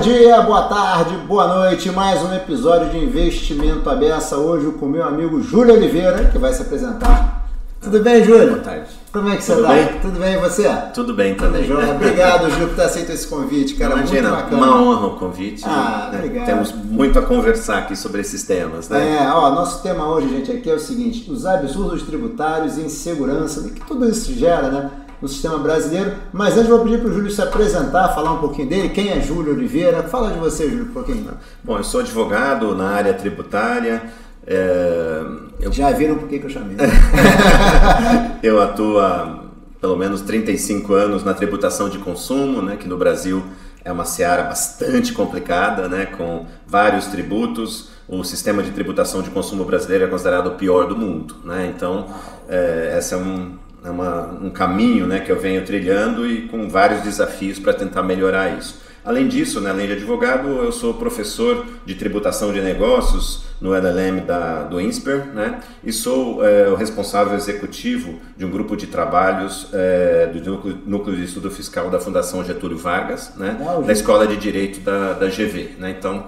dia, boa tarde, boa noite. Mais um episódio de Investimento Abessa. Hoje com meu amigo Júlio Oliveira, que vai se apresentar. Tudo bem, Júlio? Boa tarde. Como é que você Tudo tá? bem? Tudo bem e você? Tudo bem também. Obrigado, Júlio, por ter aceito esse convite, cara. Imagina, muito bacana. uma honra o convite. Ah, né? obrigado. Temos muito a conversar aqui sobre esses temas, né? É, ó, nosso tema hoje, gente, aqui é o seguinte: os absurdos tributários e insegurança, o que tudo isso gera, né? No sistema brasileiro. Mas antes vou pedir para o Júlio se apresentar, falar um pouquinho dele. Quem é Júlio Oliveira? Fala de você, Júlio, um pouquinho. Bom, eu sou advogado na área tributária. é, eu, Já viram por que eu chamei? eu atuo há pelo menos 35 anos na tributação de consumo, né? Que no Brasil é uma seara bastante complicada, né? Com vários tributos. O sistema de tributação de consumo brasileiro é considerado o pior do mundo, né? Então, é, essa é um, é uma- um caminho né, que eu venho trilhando e com vários desafios para tentar melhorar isso. Além disso, né, além de advogado, eu sou professor de tributação de negócios no LLM da, do INSPER né, e sou é, o responsável executivo de um grupo de trabalhos é, do núcleo, núcleo de Estudo Fiscal da Fundação Getúlio Vargas, né, da. Escola de Direito da, da GV. Né, então,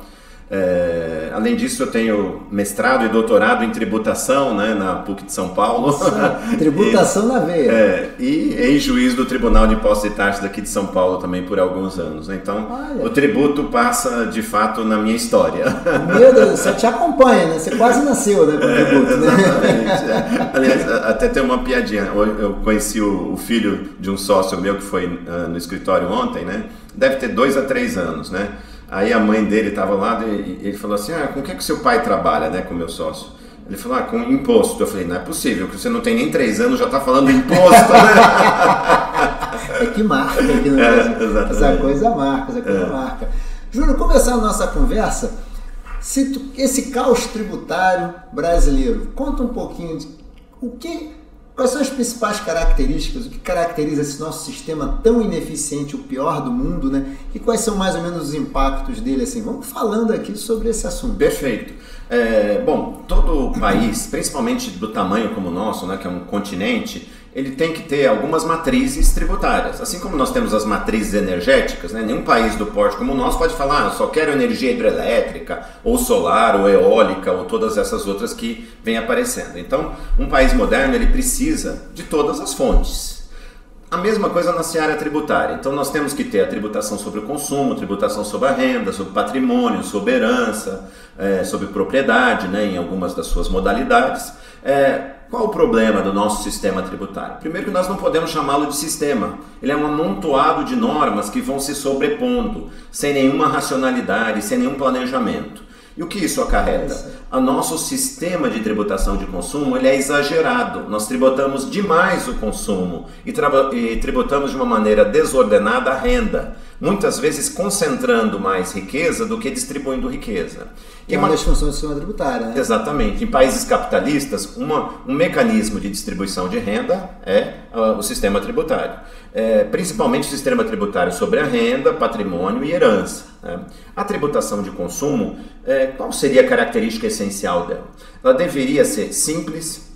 é, além disso, eu tenho mestrado e doutorado em tributação né, na PUC de São Paulo. Tributação na veia. É, e ex-juiz do Tribunal de Impostos e Taxas daqui de São Paulo também por alguns anos. Então, Olha. o tributo passa de fato na minha história. Meu Deus, você te acompanha, né? Você quase nasceu, né, com o tributo, né? É. Aliás, até tem uma piadinha. Eu conheci o, o filho de um sócio meu que foi ah, no escritório ontem, né? Deve ter dois a três anos, né? Aí a mãe dele estava lá e ele falou assim: Ah, com o que, que seu pai trabalha, né, com o meu sócio? Ele falou: Ah, com imposto. Eu falei: Não é possível, que você não tem nem três anos já está falando imposto, né? É que marca aqui no É. Essa coisa marca, essa coisa É. marca. Júlio, começando a nossa conversa, esse caos tributário brasileiro, conta um pouquinho de o que, quais são as principais características, o que caracteriza esse nosso sistema tão ineficiente, o pior do mundo, né? E quais são mais ou menos os impactos dele, assim? Vamos falando aqui sobre esse assunto. Perfeito. É, bom, todo o país, principalmente do tamanho como o nosso, né, que é um continente, ele tem que ter algumas matrizes tributárias. Assim como nós temos as matrizes energéticas, né, nenhum país do porte como o nosso pode falar, ah, só quero energia hidrelétrica, ou solar, ou eólica, ou todas essas outras que vêm aparecendo. Então, um país moderno ele precisa de todas as fontes. A mesma coisa na seara tributária. Então nós temos que ter a tributação sobre o consumo, tributação sobre a renda, sobre patrimônio, sobre herança, eh, sobre propriedade, né, em algumas das suas modalidades. Eh, qual o problema do nosso sistema tributário? Primeiro que nós não podemos chamá-lo de sistema. Ele é um amontoado de normas que vão se sobrepondo, sem nenhuma racionalidade, sem nenhum planejamento. E o que isso acarreta? O nosso sistema de tributação de consumo ele é exagerado. Nós tributamos demais o consumo e, e tributamos de uma maneira desordenada a renda, muitas vezes concentrando mais riqueza do que distribuindo riqueza. Que é uma das funções do sistema tributário, né? Exatamente. Em países capitalistas, uma- um mecanismo de distribuição de renda é ah, o sistema tributário. É, principalmente o sistema tributário sobre a renda, patrimônio e herança. Né? A tributação de consumo, é, qual seria a característica essencial dela? Ela deveria ser simples,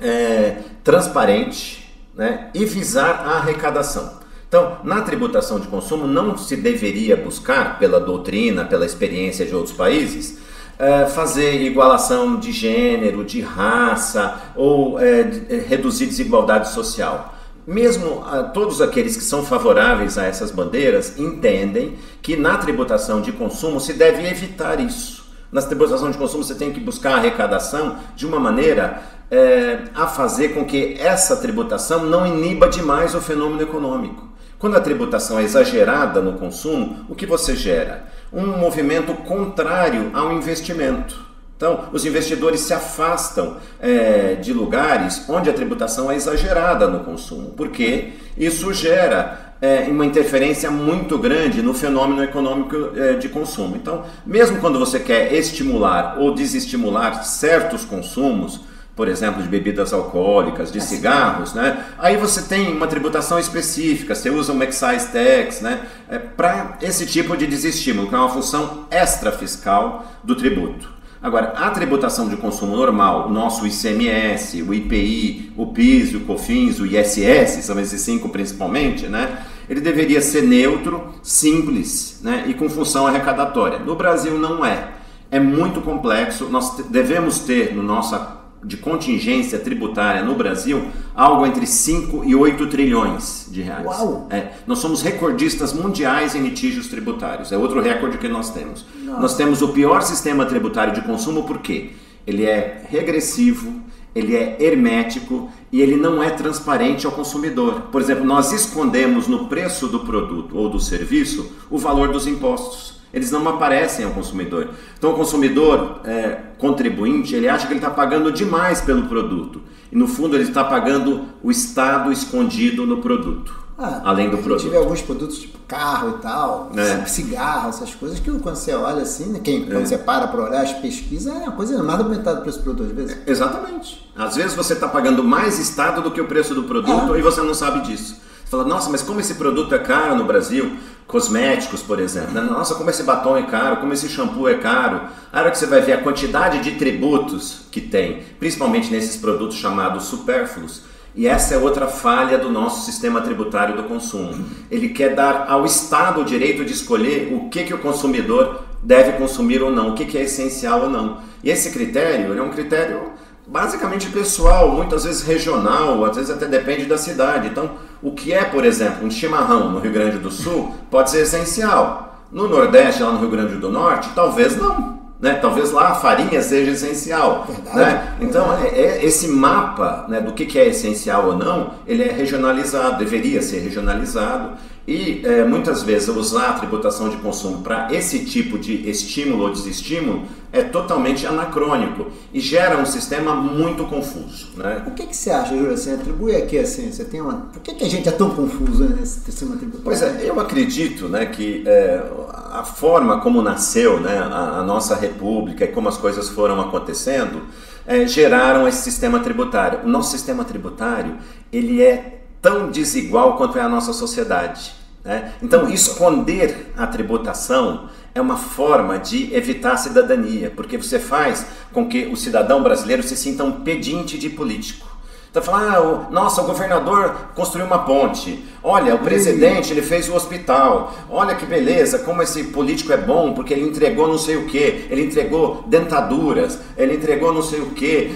é, transparente né, e visar a arrecadação. Então, na tributação de consumo, não se deveria buscar, pela doutrina, pela experiência de outros países, eh, fazer igualação de gênero, de raça ou de- eh, reduzir desigualdade social. Mesmo ah, todos aqueles que são favoráveis a essas bandeiras entendem que na tributação de consumo se deve evitar isso. Na tributação de consumo você tem que buscar a arrecadação de uma maneira eh, a fazer com que essa tributação não iniba demais o fenômeno econômico. Quando a tributação é exagerada no consumo, o que você gera? Um movimento contrário ao investimento. Então, os investidores se afastam eh, de lugares onde a tributação é exagerada no consumo, porque isso gera eh, uma interferência muito grande no fenômeno econômico eh, de consumo. Então, mesmo quando você quer estimular ou desestimular certos consumos, por exemplo, de bebidas alcoólicas, de cigarros, né? Aí você tem uma tributação específica, você usa um excise tax, né? É, para esse tipo de desestímulo, que é uma função extra fiscal do tributo. Agora, a tributação de consumo normal, o nosso ICMS, o IPI, o PIS, o COFINS, o ISS, são esses cinco principalmente, né? ele deveria ser neutro, simples né, e com função arrecadatória. No Brasil não é. É muito complexo. Nós devemos ter no nossa de contingência tributária no Brasil algo entre 5 e 8 trilhões de reais. Uau. É, nós somos recordistas mundiais em litígios tributários. É outro recorde que nós temos. Nós temos o pior sistema tributário de consumo porque ele é regressivo, ele é hermético e ele não é transparente ao consumidor. Por exemplo, nós escondemos no preço do produto ou do serviço o valor dos impostos. Eles não aparecem ao consumidor. Então, o consumidor é, contribuinte, ele acha que ele está pagando demais pelo produto. E, no fundo, ele está pagando o Estado escondido no produto. Ah, além do produto. vê alguns produtos tipo carro e tal, É. cigarro, essas coisas que quando você olha assim, né, quem, quando você para para olhar as pesquisas, é uma coisa mais da metade do preço do produto às vezes. Exatamente. Às vezes você está pagando mais Estado do que o preço do produto Ah. e você não sabe disso. Você fala, nossa, mas como esse produto é caro no Brasil? Cosméticos, por exemplo. né? Nossa, como esse batom é caro, como esse shampoo é caro. A hora que você vai ver a quantidade de tributos que tem, principalmente nesses produtos chamados supérfluos, e essa é outra falha do nosso sistema tributário do consumo. Ele quer dar ao Estado o direito de escolher o que, que o consumidor deve consumir ou não, o que, que é essencial ou não. E esse critério é um critério basicamente pessoal, muitas vezes regional, às vezes até depende da cidade. Então, o que é, por exemplo, um chimarrão no Rio Grande do Sul pode ser essencial. No Nordeste, lá no Rio Grande do Norte, talvez não. Né? Talvez lá a farinha seja essencial. Verdade, Né? Então, é, é- esse mapa né, do que, que é essencial ou não, ele é regionalizado, deveria ser regionalizado. E é, muitas vezes usar a tributação de consumo para esse tipo de estímulo ou desestímulo é totalmente anacrônico e gera um sistema muito confuso. Né? O que, que você acha, Júlio? Assim, atribui aqui assim, você tem uma. Por que, que a gente é tão confuso né, nesse sistema tributário? Pois é, eu acredito né, que é, a forma como nasceu né, a, a nossa república e como as coisas foram acontecendo é, geraram esse sistema tributário. O nosso sistema tributário ele é tão desigual quanto é a nossa sociedade. né? Então, esconder a tributação é uma forma de evitar a cidadania, porque você faz com que o cidadão brasileiro se sinta um pedinte de político. Então fala, ah, o- nossa, o governador construiu uma ponte. Olha, o presidente ele fez o hospital. Olha que beleza, como esse político é bom, porque ele entregou não sei o que, ele entregou dentaduras, ele entregou não sei o que,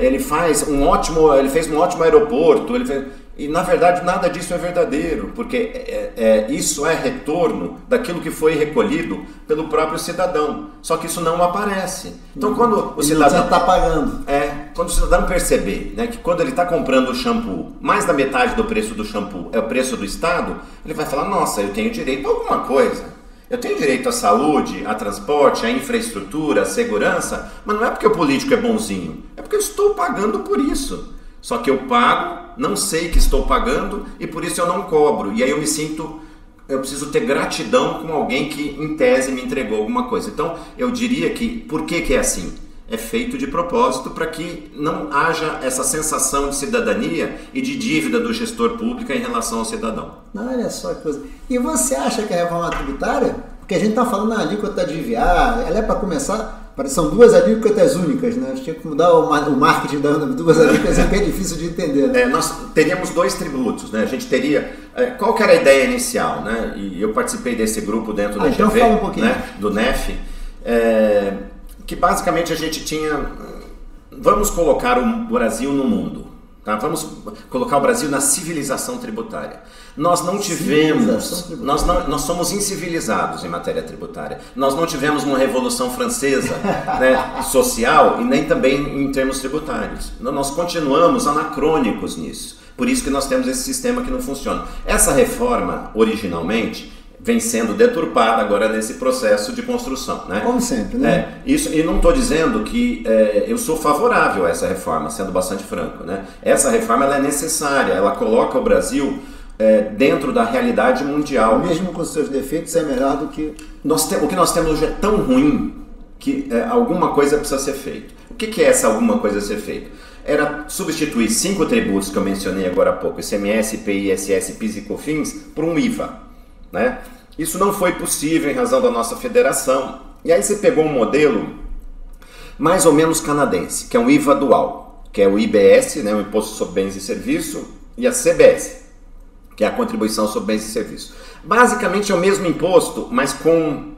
ele faz um ótimo, ele fez um ótimo aeroporto, ele fez- e na verdade nada disso é verdadeiro, porque é- é- isso é retorno daquilo que foi recolhido pelo próprio cidadão. Só que isso não aparece. Então quando o cidadão está pagando. é, quando o cidadão perceber né, que quando ele está comprando o shampoo, mais da metade do preço do shampoo é o preço do Estado, ele vai falar: nossa, eu tenho direito a alguma coisa. Eu tenho direito à saúde, a transporte, à infraestrutura, à segurança, mas não é porque o político é bonzinho, é porque eu estou pagando por isso. Só que eu pago, não sei que estou pagando e por isso eu não cobro. E aí eu me sinto eu preciso ter gratidão com alguém que, em tese, me entregou alguma coisa. Então, eu diria que, por que, que é assim? É feito de propósito para que não haja essa sensação de cidadania e de dívida do gestor público em relação ao cidadão. Olha só que coisa. E você acha que a reforma tributária, porque a gente está falando na alíquota de IVA, ela é para começar, são duas alíquotas únicas, né? A gente tinha que mudar o, ma- o marketing das duas alíquotas, é bem difícil de entender. né? É, nós teríamos dois tributos, né? A gente teria. é, qual que era a ideia inicial, né? E eu participei desse grupo dentro Ah, da então GV, fala um pouquinho. né? Do NEF, é, que basicamente a gente tinha. Vamos colocar o Brasil no mundo. Tá? Vamos colocar o Brasil na civilização tributária. Nós não tivemos, nós, não, nós somos incivilizados em matéria tributária. Nós não tivemos uma revolução francesa né, social e nem também em termos tributários. Nós continuamos anacrônicos nisso. Por isso que nós temos esse sistema que não funciona. Essa reforma, originalmente, vem sendo deturpada agora nesse processo de construção. Né? Como sempre, né? É, isso, e não estou dizendo que é, eu sou favorável a essa reforma, sendo bastante franco. Né? Essa reforma ela é necessária, ela coloca o Brasil é, dentro da realidade mundial. Mesmo com seus defeitos, é melhor do que. Nós te- o que nós temos hoje é tão ruim que é, alguma coisa precisa ser feita. O que, que é essa alguma coisa a ser feita? Era substituir cinco tributos que eu mencionei agora há pouco, ICMS, IPI, ISS, PIS e COFINS, por um IVA. Né? Isso não foi possível em razão da nossa federação. E aí você pegou um modelo mais ou menos canadense, que é um IVA dual, que é o IBS, né, o Imposto sobre Bens e Serviços, e a CBS, que é a contribuição sobre bens e serviços. Basicamente é o mesmo imposto, mas com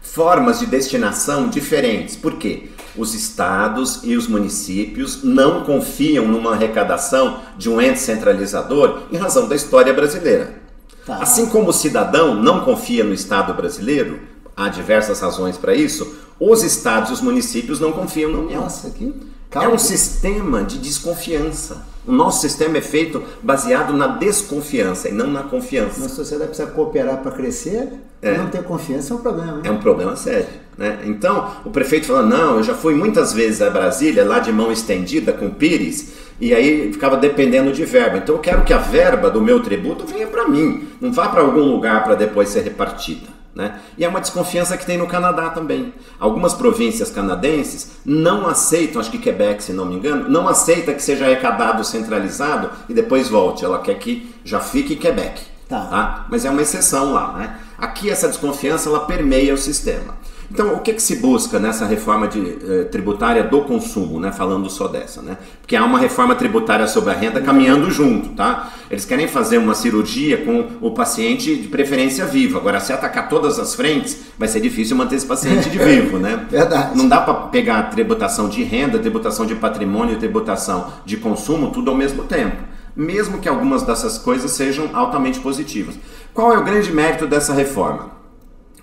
formas de destinação diferentes. Por quê? Os estados e os municípios não confiam numa arrecadação de um ente centralizador em razão da história brasileira. Tá. Assim como o cidadão não confia no Estado brasileiro, há diversas razões para isso, os estados e os municípios não confiam na União. Nossa, que é um sistema de desconfiança. O nosso sistema é feito baseado na desconfiança e não na confiança. Nossa sociedade precisa cooperar para crescer é. não ter confiança é um problema. Né? É um problema sério. Né? Então, o prefeito falou: não, eu já fui muitas vezes a Brasília, lá de mão estendida com Pires, e aí ficava dependendo de verba. Então, eu quero que a verba do meu tributo venha para mim, não vá para algum lugar para depois ser repartida. Né? E é uma desconfiança que tem no Canadá também. Algumas províncias canadenses não aceitam, acho que Quebec, se não me engano, não aceita que seja arrecadado centralizado e depois volte. Ela quer que já fique Quebec. Tá. tá? Mas é uma exceção lá. Né? Aqui essa desconfiança ela permeia o sistema. Então, o que, que se busca nessa reforma de, eh, tributária do consumo, né? falando só dessa? Né? Porque há uma reforma tributária sobre a renda caminhando junto. Tá? Eles querem fazer uma cirurgia com o paciente de preferência vivo. Agora, se atacar todas as frentes, vai ser difícil manter esse paciente de vivo. Né? Verdade. Não dá para pegar a tributação de renda, tributação de patrimônio tributação de consumo tudo ao mesmo tempo mesmo que algumas dessas coisas sejam altamente positivas. Qual é o grande mérito dessa reforma?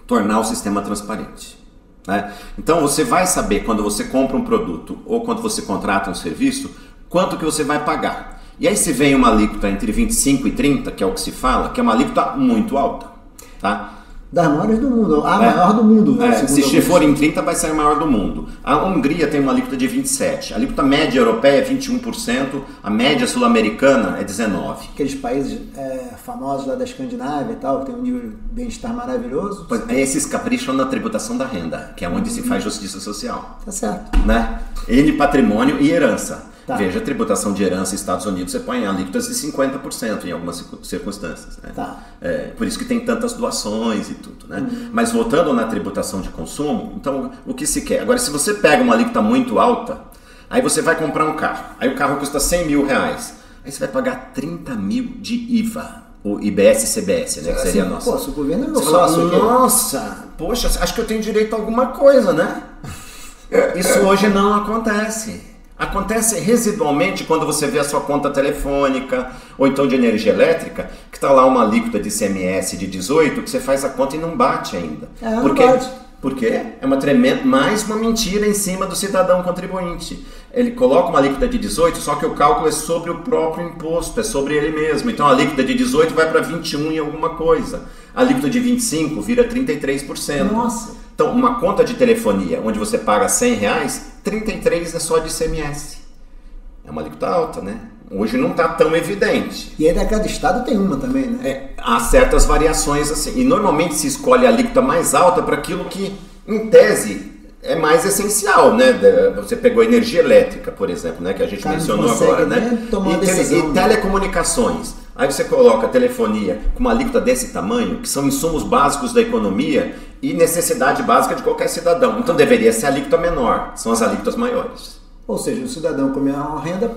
Tornar o sistema transparente. Né? Então você vai saber quando você compra um produto ou quando você contrata um serviço, quanto que você vai pagar. E aí se vem uma alíquota entre 25 e 30, que é o que se fala, que é uma alíquota muito alta. Tá? Das maiores do mundo, a é, maior do mundo. É, se for em 30, vai ser a maior do mundo. A Hungria tem uma alíquota de 27%, a alíquota média europeia é 21%, a média sul-americana é 19%. Aqueles países é, famosos lá da Escandinávia e tal, que tem um nível de bem-estar maravilhoso. Pois, é, esses capricham na tributação da renda, que é onde uhum. se faz justiça social. Tá certo. Né? Patrimônio e herança. Tá. Veja, a tributação de herança nos Estados Unidos, você põe alíquotas de 50% em algumas circunstâncias. Né? Tá. É, por isso que tem tantas doações e tudo. Né? Uhum. Mas voltando na tributação de consumo, então o que se quer? Agora, se você pega uma alíquota muito alta, aí você vai comprar um carro. Aí o carro custa 100 mil reais. Aí você vai pagar 30 mil de IVA. O IBS CBS, né? Que seria assim, nossa. Poxa, o governo é meu sócio. Nossa, poxa, acho que eu tenho direito a alguma coisa, né? Isso hoje não acontece. Acontece residualmente quando você vê a sua conta telefônica ou então de energia elétrica, que está lá uma alíquota de CMS de 18, que você faz a conta e não bate ainda. É, Porque, não bate. Porque é uma tremenda, mais uma mentira em cima do cidadão contribuinte. Ele coloca uma alíquota de 18, só que o cálculo é sobre o próprio imposto, é sobre ele mesmo. Então a alíquota de 18 vai para 21 em alguma coisa. A alíquota de 25 vira 33%. Nossa. Então, uma conta de telefonia onde você paga 100 reais, 33 é só de ICMS. É uma alíquota alta, né? Hoje não está tão evidente. E ainda cada estado tem uma também, né? É, há certas variações assim. E normalmente se escolhe a alíquota mais alta para aquilo que, em tese, é mais essencial, né? Você pegou energia elétrica, por exemplo, né? Que a gente Cara, mencionou agora, né? E, tele, e, né? telecomunicações. Aí você coloca telefonia com uma alíquota desse tamanho, que são insumos básicos da economia e necessidade básica de qualquer cidadão. Então deveria ser a alíquota menor, são as alíquotas maiores. Ou seja, o cidadão com menor renda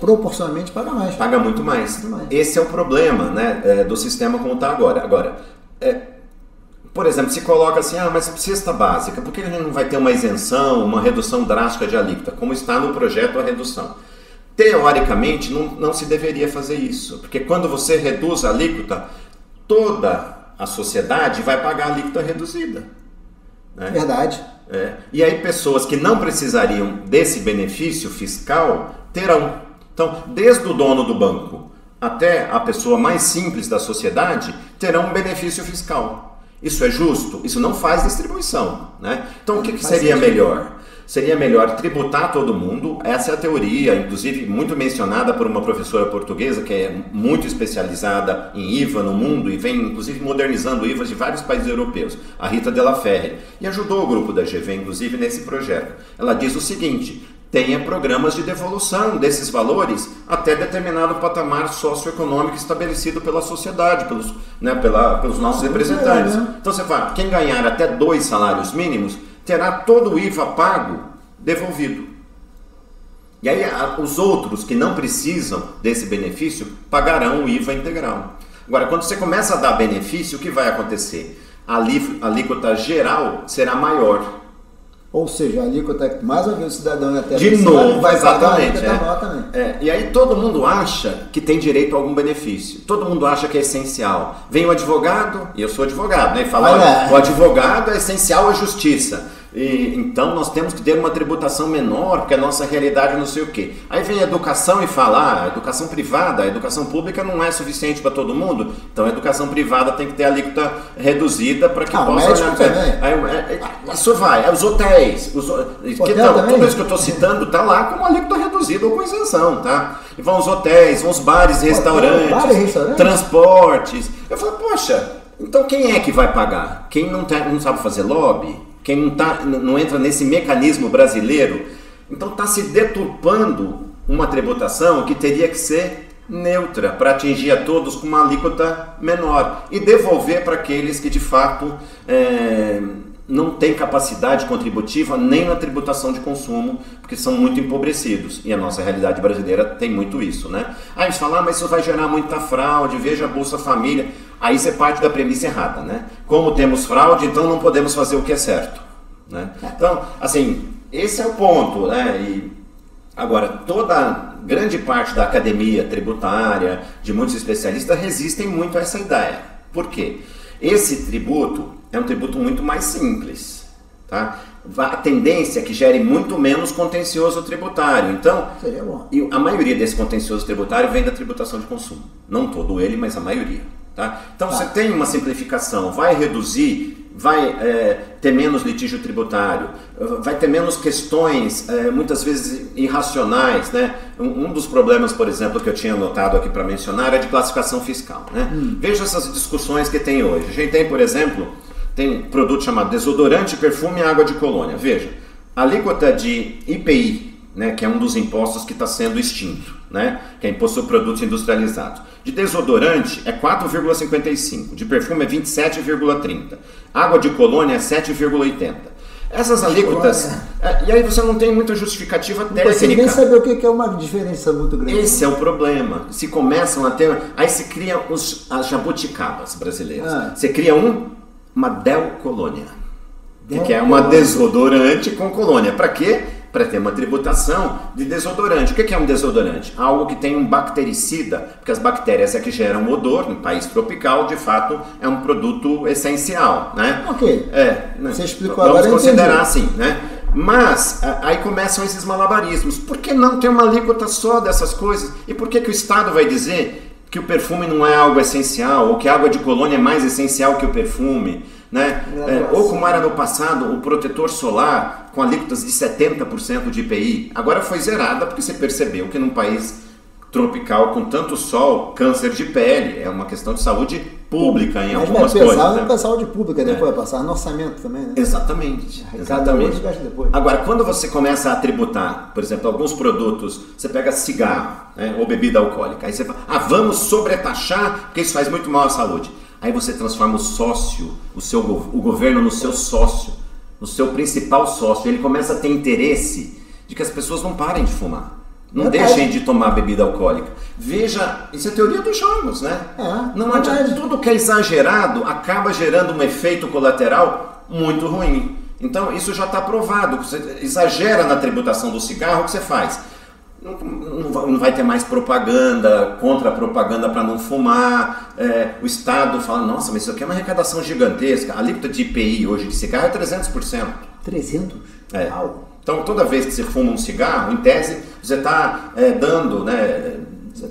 proporcionalmente paga mais. Paga muito mais. muito mais. Esse é o problema né, é, do sistema como está agora. Agora, é, por exemplo, se coloca assim, ah, mas cesta básica, por que a gente não vai ter uma isenção, uma redução drástica de alíquota, como está no projeto a redução? Teoricamente, não, não se deveria fazer isso, porque quando você reduz a alíquota, toda a sociedade vai pagar a alíquota reduzida. Né? Verdade. É. E aí pessoas que não precisariam desse benefício fiscal terão. Então, desde o dono do banco até a pessoa mais simples da sociedade terão um benefício fiscal. Isso é justo? Isso não faz distribuição. Né? Então, o que, que seria melhor? Seria melhor tributar todo mundo. Essa é a teoria, inclusive muito mencionada por uma professora portuguesa que é muito especializada em IVA no mundo e vem inclusive modernizando IVAs de vários países europeus, a Rita Della Ferre, e ajudou o grupo da GV inclusive nesse projeto. Ela diz o seguinte: tenha programas de devolução desses valores até determinado patamar socioeconômico estabelecido pela sociedade, pelos, né, pela, pelos nossos representantes. Né? Então você fala, quem ganhar até dois salários mínimos terá todo o IVA pago devolvido. E aí os outros que não precisam desse benefício pagarão o IVA integral. Agora, quando você começa a dar benefício, o que vai acontecer? A alíquota geral será maior. Ou seja, a alíquota, mais uma vez o cidadão até De novo, vai exatamente. É. É. E aí todo mundo acha que tem direito a algum benefício. Todo mundo acha que é essencial. Vem o advogado, e eu sou advogado, né? E fala, olha, o advogado é essencial à justiça. E, então nós temos que ter uma tributação menor, porque a nossa realidade não sei o quê. Aí vem a educação e fala, ah, educação privada, a educação pública não é suficiente para todo mundo, então a educação privada tem que ter a alíquota reduzida para que ah, possa. Aí, é, é, isso vai, é os hotéis, os, que, então, tudo isso que eu estou citando está lá com uma alíquota reduzida ou com isenção, tá? E vão os hotéis, vão os bares e restaurantes, bar e restaurante? transportes. Eu falo, poxa, então quem é que vai pagar? Quem não, tem, não sabe fazer lobby? Quem não, tá, não entra nesse mecanismo brasileiro, então está se deturpando uma tributação que teria que ser neutra para atingir a todos com uma alíquota menor e devolver para aqueles que de fato é, não têm capacidade contributiva nem na tributação de consumo, porque são muito empobrecidos. E a nossa realidade brasileira tem muito isso, né? Aí eles falam, ah, mas isso vai gerar muita fraude, veja a Bolsa Família. Aí você parte da premissa errada, né? Como temos fraude, então não podemos fazer o que é certo. Né? Então, assim, esse é o ponto, né? E agora, toda grande parte da academia tributária, de muitos especialistas, resistem muito a essa ideia. Por quê? Esse tributo é um tributo muito mais simples, tá? A tendência é que gere muito menos contencioso tributário. Então, a maioria desse contencioso tributário vem da tributação de consumo. Não todo ele, mas a maioria. Tá? Então tá. você tem uma simplificação, vai reduzir, vai é, ter menos litígio tributário, vai ter menos questões, é, muitas vezes irracionais. Né? Um, um, dos problemas, por exemplo, que eu tinha anotado aqui para mencionar é de classificação fiscal. Né? Hum. Veja essas discussões que tem hoje. A gente tem, por exemplo, tem produto chamado desodorante, perfume e água de colônia. Veja, a alíquota de IPI né, que é um dos impostos que está sendo extinto, né, que é imposto sobre produtos industrializados. De desodorante é 4,55, de perfume é 27,30, água de colônia é 7,80. Essas alíquotas. É, e aí você não tem muita justificativa não técnica. Você nem saber o que é uma diferença muito grande. Esse é o problema. Se começam a ter. Aí se cria os, as jabuticabas brasileiras. Ah. Você cria um, uma Del Colônia. Del que é uma desodorante com colônia. Para quê? para ter uma tributação de desodorante. O que é um desodorante? Algo que tem um bactericida, porque as bactérias é que geram odor, no país tropical, de fato, é um produto essencial, né? Ok. É, né? Você explicou Vamos agora. Vamos considerar assim, né? Mas aí começam esses malabarismos. Por que não ter uma alíquota só dessas coisas? E por que, que o Estado vai dizer que o perfume não é algo essencial, ou que a água de colônia é mais essencial que o perfume? Né? É, ou como era no passado, o protetor solar com alíquotas de 70% de IPI, agora foi zerada porque você percebeu que num país tropical com tanto sol, câncer de pele, é uma questão de saúde pública em Mas algumas vai pesar coisas. Né? saúde pública depois, é. vai passar no orçamento também, né? Exatamente. exatamente. Agora, quando você começa a tributar, por exemplo, alguns produtos, você pega cigarro né, ou bebida alcoólica, aí você fala, ah, vamos sobretaxar porque isso faz muito mal à saúde. Aí você transforma o sócio, o, seu, o governo no seu sócio, no seu principal sócio. Ele começa a ter interesse de que as pessoas não parem de fumar. Não é deixem de tomar bebida alcoólica. Veja, isso é teoria dos jogos, né? É, não adianta. Tudo que é exagerado acaba gerando um efeito colateral muito ruim. Então, isso já está provado. Você exagera na tributação do cigarro, o que você faz? não, não, vai ter mais propaganda, contra-propaganda para não fumar. É, o Estado fala, nossa, mas isso aqui é uma arrecadação gigantesca. A alíquota de IPI hoje de cigarro é 300%. 300? É. Então, toda vez que você fuma um cigarro, em tese, você está é, dando... Né,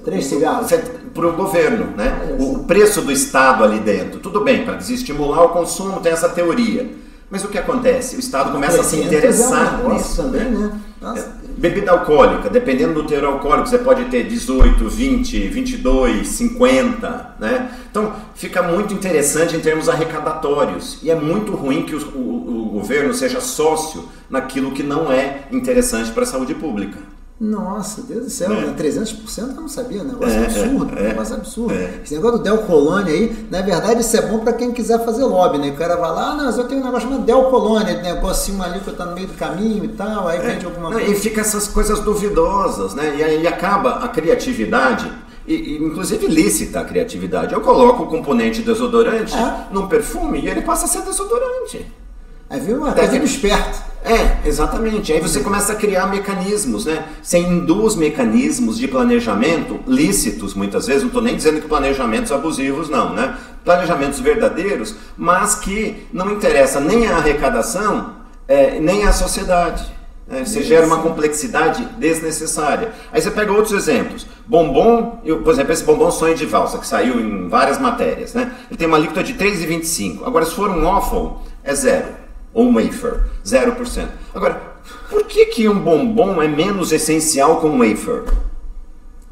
Três cigarros? Para o governo, né? O preço do Estado ali dentro. Tudo bem, para desestimular o consumo, tem essa teoria. Mas o que acontece? O Estado começa a se interessar é nisso. Também, né? É, bebida alcoólica, dependendo do teor alcoólico, você pode ter 18, 20, 22, 50, né? Então fica muito interessante em termos arrecadatórios e é muito ruim que o, o, o governo seja sócio naquilo que não é interessante para a saúde pública. Nossa, Deus do céu, é. 300% eu não sabia, negócio é, absurdo, é, negócio absurdo. É. Esse negócio do Del Colônia aí, na verdade isso é bom para quem quiser fazer lobby, né? O cara vai lá, ah, não, eu tenho um negócio chamado Del Colônia, negocinho ali que tá no meio do caminho e tal, aí vende alguma não, coisa. E fica essas coisas duvidosas, né? E aí acaba a criatividade e, e, inclusive lícita a criatividade. Eu coloco o componente desodorante é. num perfume e ele passa a ser desodorante. Aí viu uma do esperto. É, exatamente. Aí você começa a criar mecanismos, né? Você induz mecanismos de planejamento lícitos, muitas vezes, não estou nem dizendo que planejamentos abusivos, não, né? Planejamentos verdadeiros, mas que não interessa nem a arrecadação, é, nem a sociedade. Né? Você gera uma complexidade desnecessária. Aí você pega outros exemplos. Bombom, eu, por exemplo, esse bombom sonho de valsa, que saiu em várias matérias, né? Ele tem uma alíquota de 3,25. Agora, se for um waffle, é zero ou um wafer, 0%. Agora, por que, que um bombom é menos essencial que um wafer?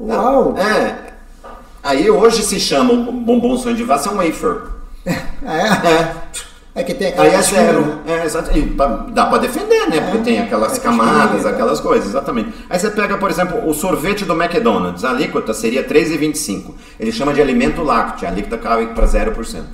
Uau! É. Aí hoje se chama o bombom sonho de valsa um wafer. Ah, é? É. É que tem Aí é zero. Né? É, exato. E dá para defender, né? É, Porque tem aquelas é camadas, né? aquelas coisas, exatamente. Aí você pega, por exemplo, o sorvete do McDonald's. A alíquota seria 3,25. Ele chama de alimento lácteo. A alíquota cai para 0%.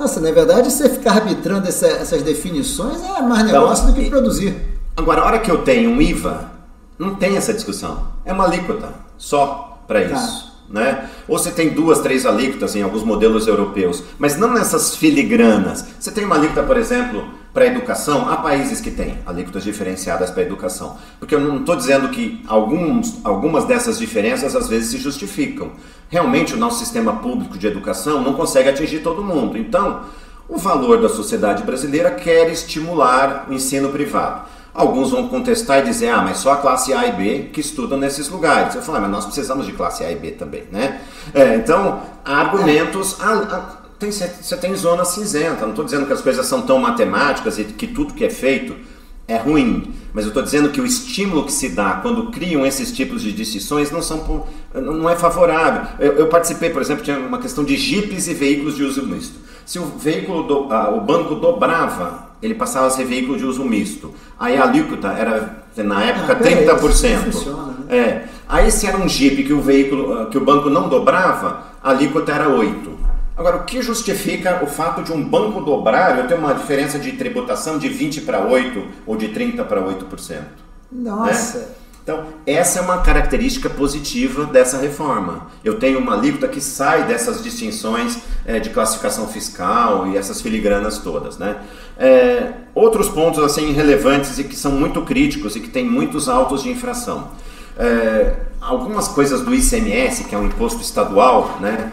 Nossa, na verdade, você ficar arbitrando essa, essas definições é mais negócio então, do que produzir. Agora, a hora que eu tenho um IVA, não tem essa discussão. É uma alíquota só para tá. isso. Tá. Né? Ou você tem duas, três alíquotas em alguns modelos europeus, mas não nessas filigranas. Você tem uma alíquota, por exemplo, para educação. Há países que têm alíquotas diferenciadas para educação. Porque eu não estou dizendo que alguns, algumas dessas diferenças às vezes se justificam. Realmente, o nosso sistema público de educação não consegue atingir todo mundo. Então, o valor da sociedade brasileira quer estimular o ensino privado. Alguns vão contestar e dizer, ah, mas só a classe A e B que estudam nesses lugares. Eu falo, ah, mas nós precisamos de classe A e B também, né? É, então, há argumentos. Tem, você tem zona cinzenta. Não estou dizendo que as coisas são tão matemáticas e que tudo que é feito é ruim. Mas eu estou dizendo que o estímulo que se dá quando criam esses tipos de distinções não, são, não é favorável. Eu, eu participei, por exemplo, tinha uma questão de jipes e veículos de uso misto. Se o veículo, do, ah, o banco dobrava ele passava a ser veículo de uso misto. Aí a alíquota era, na época, ah, 30%. Funciona, né? é. Aí se era um Jeep que o veículo, que o banco não dobrava, a alíquota era 8%. Agora, o que justifica o fato de um banco dobrar eu ter uma diferença de tributação de 20 para 8 ou de 30 para 8%? Nossa! Né? Então, essa é uma característica positiva dessa reforma. Eu tenho uma alíquota que sai dessas distinções é, de classificação fiscal e essas filigranas todas. Né? É, outros pontos assim relevantes e que são muito críticos e que têm muitos autos de infração. É, algumas coisas do ICMS, que é um imposto estadual, né,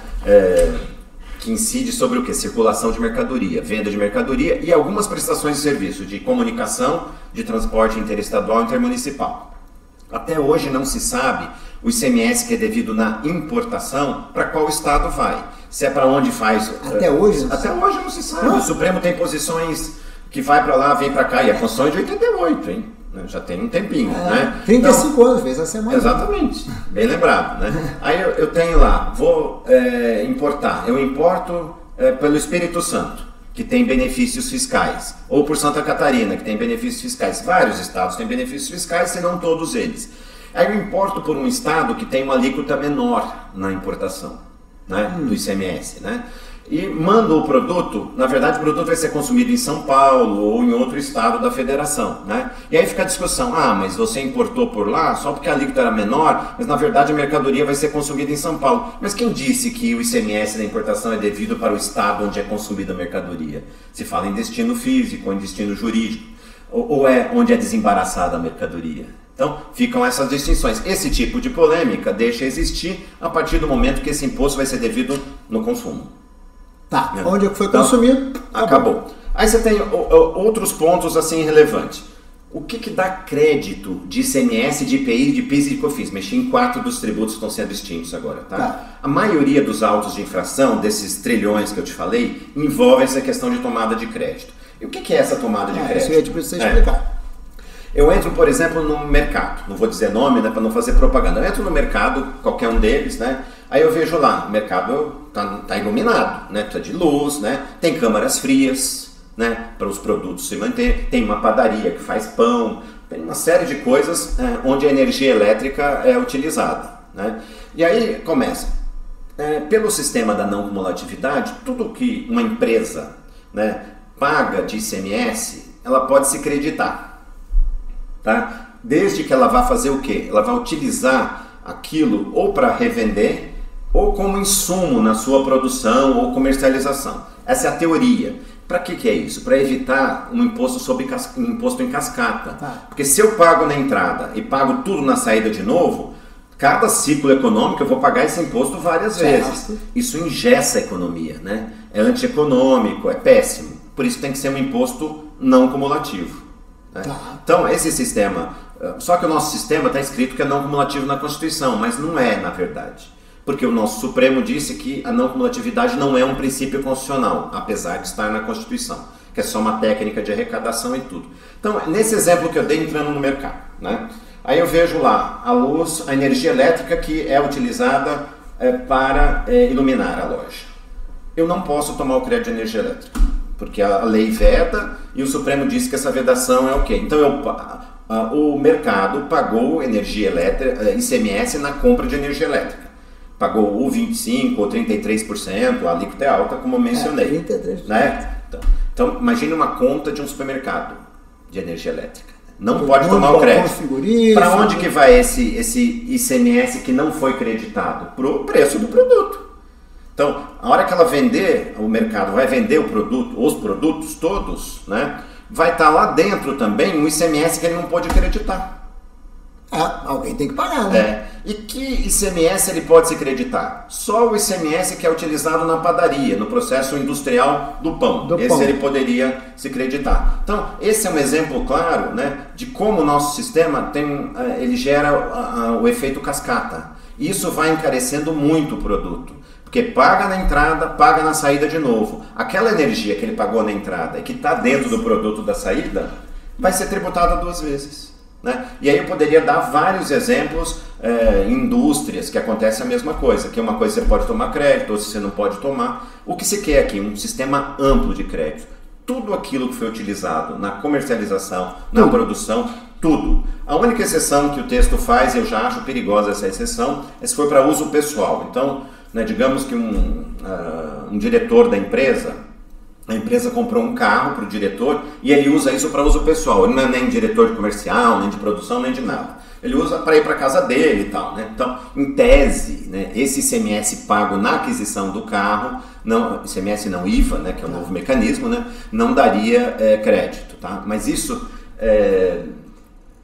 que incide sobre o que? Circulação de mercadoria, venda de mercadoria e algumas prestações de serviço de comunicação, de transporte interestadual e intermunicipal. Até hoje não se sabe o ICMS que é devido na importação, para qual estado vai. Se é para onde faz. Até hoje? Não até hoje não se sabe. O Supremo tem posições que vai para lá, vem para cá. E a Constituição é de 88, hein? Já tem um tempinho, é, né? 35 então, anos, fez a semana. Exatamente, bem lembrado, né? Aí eu, eu, tenho lá, vou é, importar. Eu importo é, pelo Espírito Santo que tem benefícios fiscais, ou por Santa Catarina, que tem benefícios fiscais. Vários estados têm benefícios fiscais, se não todos eles. Aí eu importo por um estado que tem uma alíquota menor na importação né, hum. do ICMS. Né? E manda o produto, na verdade o produto vai ser consumido em São Paulo ou em outro estado da federação, né? E aí fica a discussão, ah, mas você importou por lá só porque a alíquota era menor, mas na verdade a mercadoria vai ser consumida em São Paulo. Mas quem disse que o ICMS da importação é devido para o estado onde é consumida a mercadoria? Se fala em destino físico em destino jurídico, ou é onde é desembaraçada a mercadoria. Então, ficam essas distinções. Esse tipo de polêmica deixa existir a partir do momento que esse imposto vai ser devido no consumo. Tá, né? onde foi então, consumido, acabou. acabou. Aí você tem outros pontos assim relevantes. O que, que dá crédito de ICMS, de IPI, de PIS e de COFINS? Mexi em quatro dos tributos que estão sendo extintos agora, tá? tá? A maioria dos autos de infração, desses trilhões que eu te falei, envolve essa questão de tomada de crédito. E o que, que é essa tomada de é, crédito? Isso eu ia você explicar. Eu entro, por exemplo, no mercado, não vou dizer nome, né, para não fazer propaganda. Eu entro no mercado, qualquer um deles, né? Aí eu vejo lá, mercado tá, tá iluminado, né? Precisa de luz, né? Tem câmaras frias, né? Para os produtos se manter. Tem uma padaria que faz pão, Tem uma série de coisas é, onde a energia elétrica é utilizada. Né? E aí começa. É, pelo sistema da não cumulatividade, tudo que uma empresa né, paga de ICMS, ela pode se creditar. Tá? Desde que ela vá fazer o quê? Ela vai utilizar aquilo ou para revender ou como insumo na sua produção ou comercialização. Essa é a teoria. Para que, que é isso? Para evitar um imposto, sobre um imposto em cascata. Tá. Porque se eu pago na entrada e pago tudo na saída de novo, cada ciclo econômico eu vou pagar esse imposto várias certo. vezes. Isso ingessa a economia, né? É antieconômico, é péssimo. Por isso tem que ser um imposto não cumulativo. Né? Tá. Então, esse sistema. Eh, só que o nosso sistema está escrito que é não cumulativo na Constituição, mas não é, na verdade porque o nosso Supremo disse que a não cumulatividade não é um princípio constitucional, apesar de estar na Constituição, que é só uma técnica de arrecadação e tudo. Então, nesse exemplo que eu dei entrando no mercado, né? Aí eu vejo lá a luz, a energia elétrica que é utilizada é, para é, iluminar a loja. Eu não posso tomar o crédito de energia elétrica, porque a lei veda e o Supremo disse que essa vedação é o quê? Então eu, a, o mercado pagou energia elétrica, é, ICMS na compra de energia elétrica pagou ou 25% ou 33%, a alíquota é alta, como eu mencionei. É, 33%. Né? Então, então, imagine uma conta de um supermercado de energia elétrica. Não Todo pode tomar o crédito. Para onde que vai esse, esse ICMS que não foi creditado? Para o preço do produto. Então, a hora que ela vender, o mercado vai vender o produto, os produtos todos, né? vai estar tá lá dentro também um ICMS que ele não pode acreditar. É, alguém tem que pagar, né? É. E que ICMS ele pode se creditar? Só o ICMS que é utilizado na padaria, no processo industrial do pão. Do esse pão. ele poderia se creditar. Então, esse é um exemplo claro né, de como o nosso sistema tem, é, ele gera o efeito cascata. Isso vai encarecendo muito o produto. Porque paga na entrada, paga na saída de novo. Aquela energia que ele pagou na entrada e que está dentro do produto da saída, vai ser tributada duas vezes. Né? E aí eu poderia dar vários exemplos é, indústrias que acontece a mesma coisa, que uma coisa você pode tomar crédito, ou você não pode tomar. O que se quer aqui? Um sistema amplo de crédito. Tudo aquilo que foi utilizado na comercialização, na tudo. produção, tudo. A única exceção que o texto faz, e eu já acho perigosa essa exceção, é se for para uso pessoal. Então, né, digamos que um, uh, um diretor da empresa a empresa comprou um carro para o diretor e ele usa isso para uso pessoal. Ele não é nem diretor de comercial, nem de produção, nem de nada. Ele usa para ir para casa dele e tal. Né? Então, em tese, né, esse ICMS pago na aquisição do carro, não, ICMS não IVA, né, que é o novo mecanismo, né, não daria é, crédito. Tá? Mas isso é,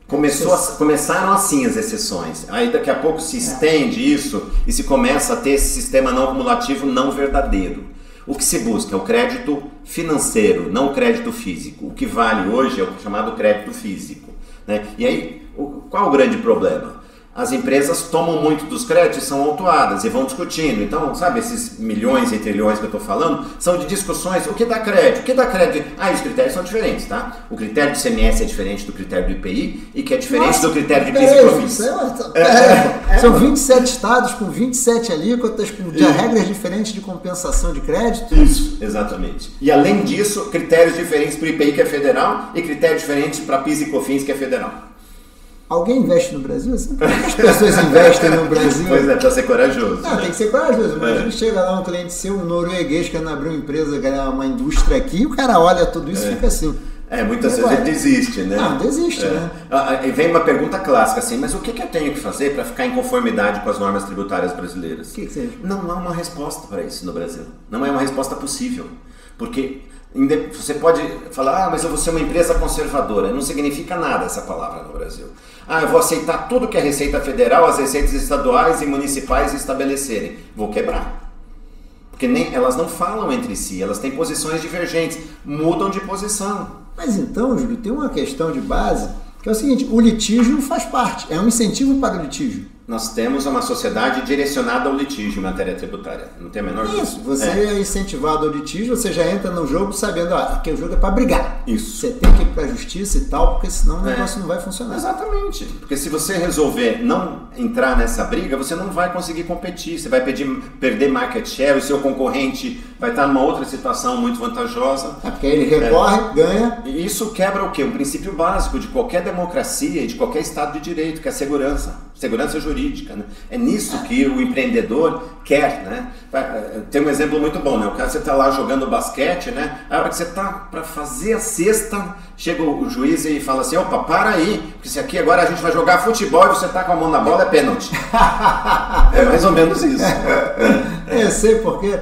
começou a, começaram assim as exceções. Aí daqui a pouco se estende isso e se começa a ter esse sistema não acumulativo não verdadeiro. O que se busca é o crédito financeiro, não o crédito físico. O que vale hoje é o chamado crédito físico. Né? E aí, qual o grande problema? As empresas tomam muito dos créditos e são autuadas e vão discutindo. Então, sabe, esses milhões e trilhões que eu estou falando são de discussões. O que dá crédito? O que dá crédito? Ah, os critérios são diferentes, tá? O critério do CMS é diferente do critério do IPI e que é diferente Nossa, do critério de PIS e COFINS. É, é, é, são 27 estados com 27 alíquotas, com de regras diferentes de compensação de crédito. Isso, exatamente. E além disso, critérios diferentes para o IPI, que é federal, e critérios diferentes para PIS e COFINS, que é federal. Alguém investe no Brasil? Assim, as pessoas investem no Brasil? Pois é, para ser corajoso. Não, né? tem que ser corajoso. Imagina é. chega lá um cliente seu, um norueguês, que abrir uma empresa, ganhar uma indústria aqui, e o cara olha tudo isso e é. fica assim. É, muitas vezes ele desiste, né? Não, desiste, é. né? Ah, ah, e vem uma pergunta clássica assim, mas o que, eu tenho que fazer para ficar em conformidade com as normas tributárias brasileiras? O que, que seja? Não há uma resposta para isso no Brasil. Não é uma resposta possível. Porque você pode falar, ah, mas eu vou ser uma empresa conservadora. Não significa nada essa palavra no Brasil. Ah, eu vou aceitar tudo que a Receita Federal, as receitas estaduais e municipais estabelecerem. Vou quebrar. Porque nem, elas não falam entre si, elas têm posições divergentes, mudam de posição. Mas então, Júlio, tem uma questão de base que é o seguinte: o litígio faz parte, é um incentivo para o litígio. Nós temos uma sociedade direcionada ao litígio em matéria tributária. Não tem a menor dúvida. Isso, você é. é. incentivado ao litígio, você já entra no jogo sabendo ah, que o jogo é para brigar. Isso. Você tem que ir para a justiça e tal, porque senão o é. negócio não vai funcionar. Exatamente. Porque se você resolver não entrar nessa briga, você não vai conseguir competir. Você vai pedir, perder market share, o seu concorrente vai estar numa outra situação muito vantajosa. É porque ele recorre, é. ganha. E isso quebra o quê? Um princípio básico de qualquer democracia e de qualquer Estado de Direito, que é a segurança. Segurança jurídica. Né? É nisso que o empreendedor quer. Né? Eh, tem um exemplo muito bom, né? O cara você está lá jogando basquete, né? A hora que você está para fazer a cesta, chega o juiz e fala assim: opa, para aí, porque se aqui agora a gente vai jogar futebol e você está com a mão na bola, é pênalti. é mais ou menos isso. é, eu sei porque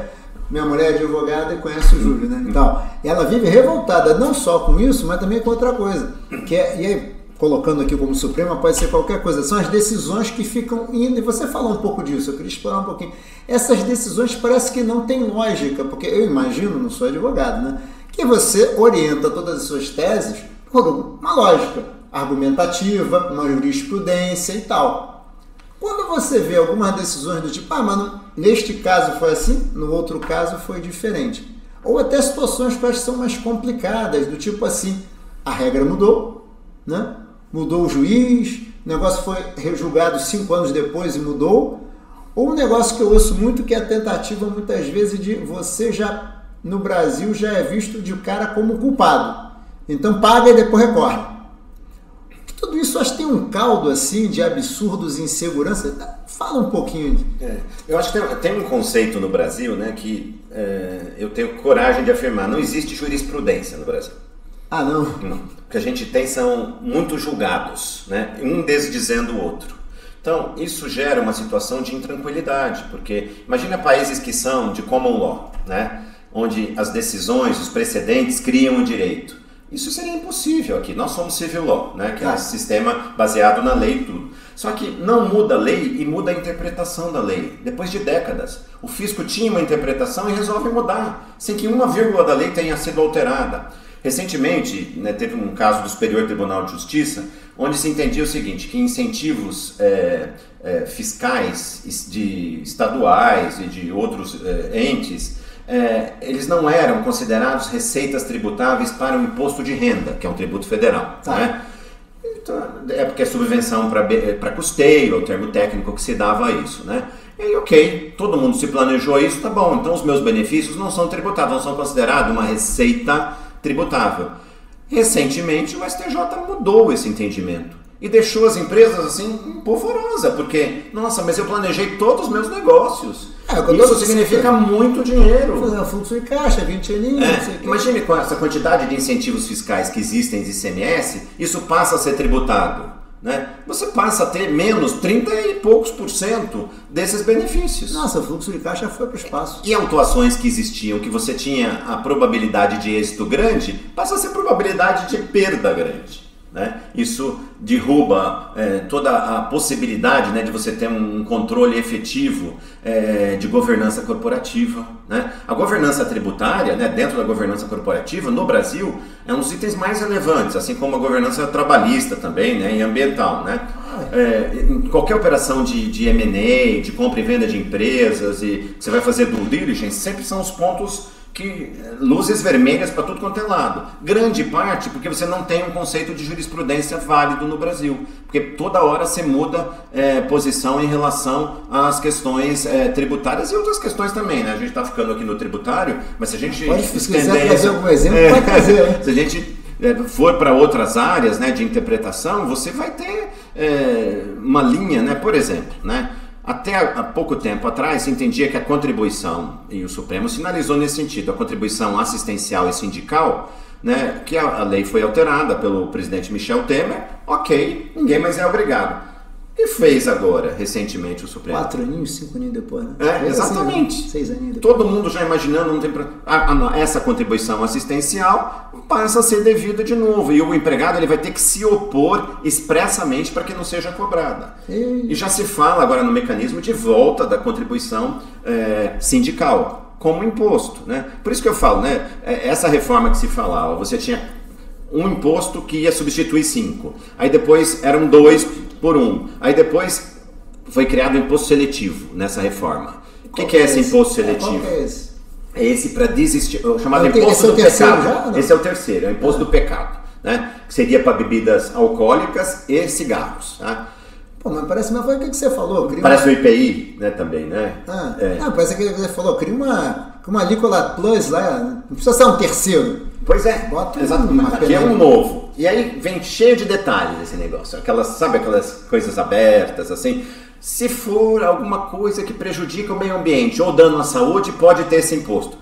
minha mulher é advogada e conhece o Júlio, né? Então, ela vive revoltada não só com isso, mas também com outra coisa. Que é, e aí, colocando aqui como Suprema, pode ser qualquer coisa. São as decisões que ficam indo, e você falou um pouco disso, eu queria explorar um pouquinho. Essas decisões parece que não têm lógica, porque eu imagino, não sou advogado, né? Que você orienta todas as suas teses por uma lógica argumentativa, uma jurisprudência e tal. Quando você vê algumas decisões do tipo, ah, mano, neste caso foi assim, no outro caso foi diferente. Ou até situações que são mais complicadas, do tipo assim, a regra mudou, né? Mudou o juiz, o negócio foi rejulgado cinco anos depois e mudou. Ou um negócio que eu ouço muito que é a tentativa muitas vezes de você já no Brasil já é visto de cara como culpado. Então paga e depois recorre. Tudo isso acho que tem um caldo assim de absurdos e insegurança. Fala um pouquinho. É, eu acho que tem, tem, um conceito no Brasil né, que é, eu tenho coragem de afirmar. Não existe jurisprudência no Brasil. Ah, não? Não. O que a gente tem são muito julgados, né? um desdizendo o outro. Então, isso gera uma situação de intranquilidade, porque imagina países que são de common law, né? onde as decisões, os precedentes criam o direito. Isso seria impossível aqui. Nós somos civil law, né? que é um sistema baseado na lei e tudo. Só que não muda a lei e muda a interpretação da lei. Depois de décadas, o fisco tinha uma interpretação e resolve mudar, sem que uma vírgula da lei tenha sido alterada. Recentemente, né, teve um caso do Superior Tribunal de Justiça, onde se entendia o seguinte, que incentivos é, é, fiscais de estaduais e de outros é, entes, é, eles não eram considerados receitas tributáveis para o imposto de renda, que é um tributo federal. Tá. Né? Então, é porque é subvenção para custeio, é o termo técnico que se dava a isso. Né? E ok, todo mundo se planejou isso, tá bom, então os meus benefícios não são tributados, não são considerados uma receita tributável. Recentemente, o STJ mudou esse entendimento e deixou as empresas assim polvorosa, porque, nossa, mas eu planejei todos os meus negócios. É, Isso significa muito dinheiro. Fazer fluxo de caixa, 20 aninhos. É, imagine com essa quantidade de incentivos fiscais que existem de ICMS, isso passa a ser tributado né? você passa a ter menos 30 e poucos por cento desses benefícios. Nossa, o fluxo de caixa foi para o espaço. E autuações que existiam, que você tinha a probabilidade de êxito grande, passa a ser probabilidade de perda grande. Né? Isso derruba é, toda a possibilidade né, de você ter um controle efetivo é, de governança corporativa. Né? A governança tributária, né, dentro da governança corporativa, no Brasil, é um dos itens mais relevantes, assim como a governança trabalhista também né, e ambiental. Né? É, em qualquer operação de, de M&A, de compra e venda de empresas, e você vai fazer due diligence, sempre são os pontos que luzes vermelhas para tudo quanto é lado. Grande parte porque você não tem um conceito de jurisprudência válido no Brasil, porque toda hora você muda é, posição em relação às questões é, tributárias e outras questões também, né? A gente está ficando aqui no tributário, mas se a gente pode, se quiser trazer algum exemplo, é, pode trazer. se a gente for para outras áreas, né, de interpretação, você vai ter uma linha, né? Por exemplo, né? Até há pouco tempo atrás se entendia que a contribuição, e o Supremo sinalizou nesse sentido, a contribuição assistencial e sindical, né, que a, a lei foi alterada pelo presidente Michel Temer, ok, ninguém mais é obrigado que fez agora, recentemente, o Supremo? Quatro aninhos, cinco aninhos depois, né? É, exatamente. Seis aninhos depois. Todo mundo já imaginando, não tem pra... a, a, essa contribuição assistencial passa a ser devida de novo. E o empregado ele vai ter que se opor expressamente para que não seja cobrada. E... e... já se fala agora no mecanismo de volta da contribuição é, sindical como imposto, né? Por isso que eu falo, né? É, essa reforma que se falava, você tinha um imposto que ia substituir cinco. Aí depois eram dois por um. Aí depois foi criado o imposto seletivo nessa reforma. O que, que, é esse é imposto seletivo? Qual é esse? É para desistir, chamado É o te- imposto é do pecado. já, esse é o terceiro, é o imposto do pecado, né? Que seria para bebidas alcoólicas e cigarros, tá? Pô, mas parece, mas foi o que você falou? Cria Parece o IPI, né, também, né? Ah, É. ah, parece que você falou, cria uma, uma Nicola Plus lá, não precisa ser um terceiro. Pois é, Bota exatamente. Aqui é um novo. E aí vem cheio de detalhes esse negócio. Aquelas, sabe aquelas coisas abertas, assim? Se for alguma coisa que prejudica o meio ambiente ou dano à saúde, pode ter esse imposto.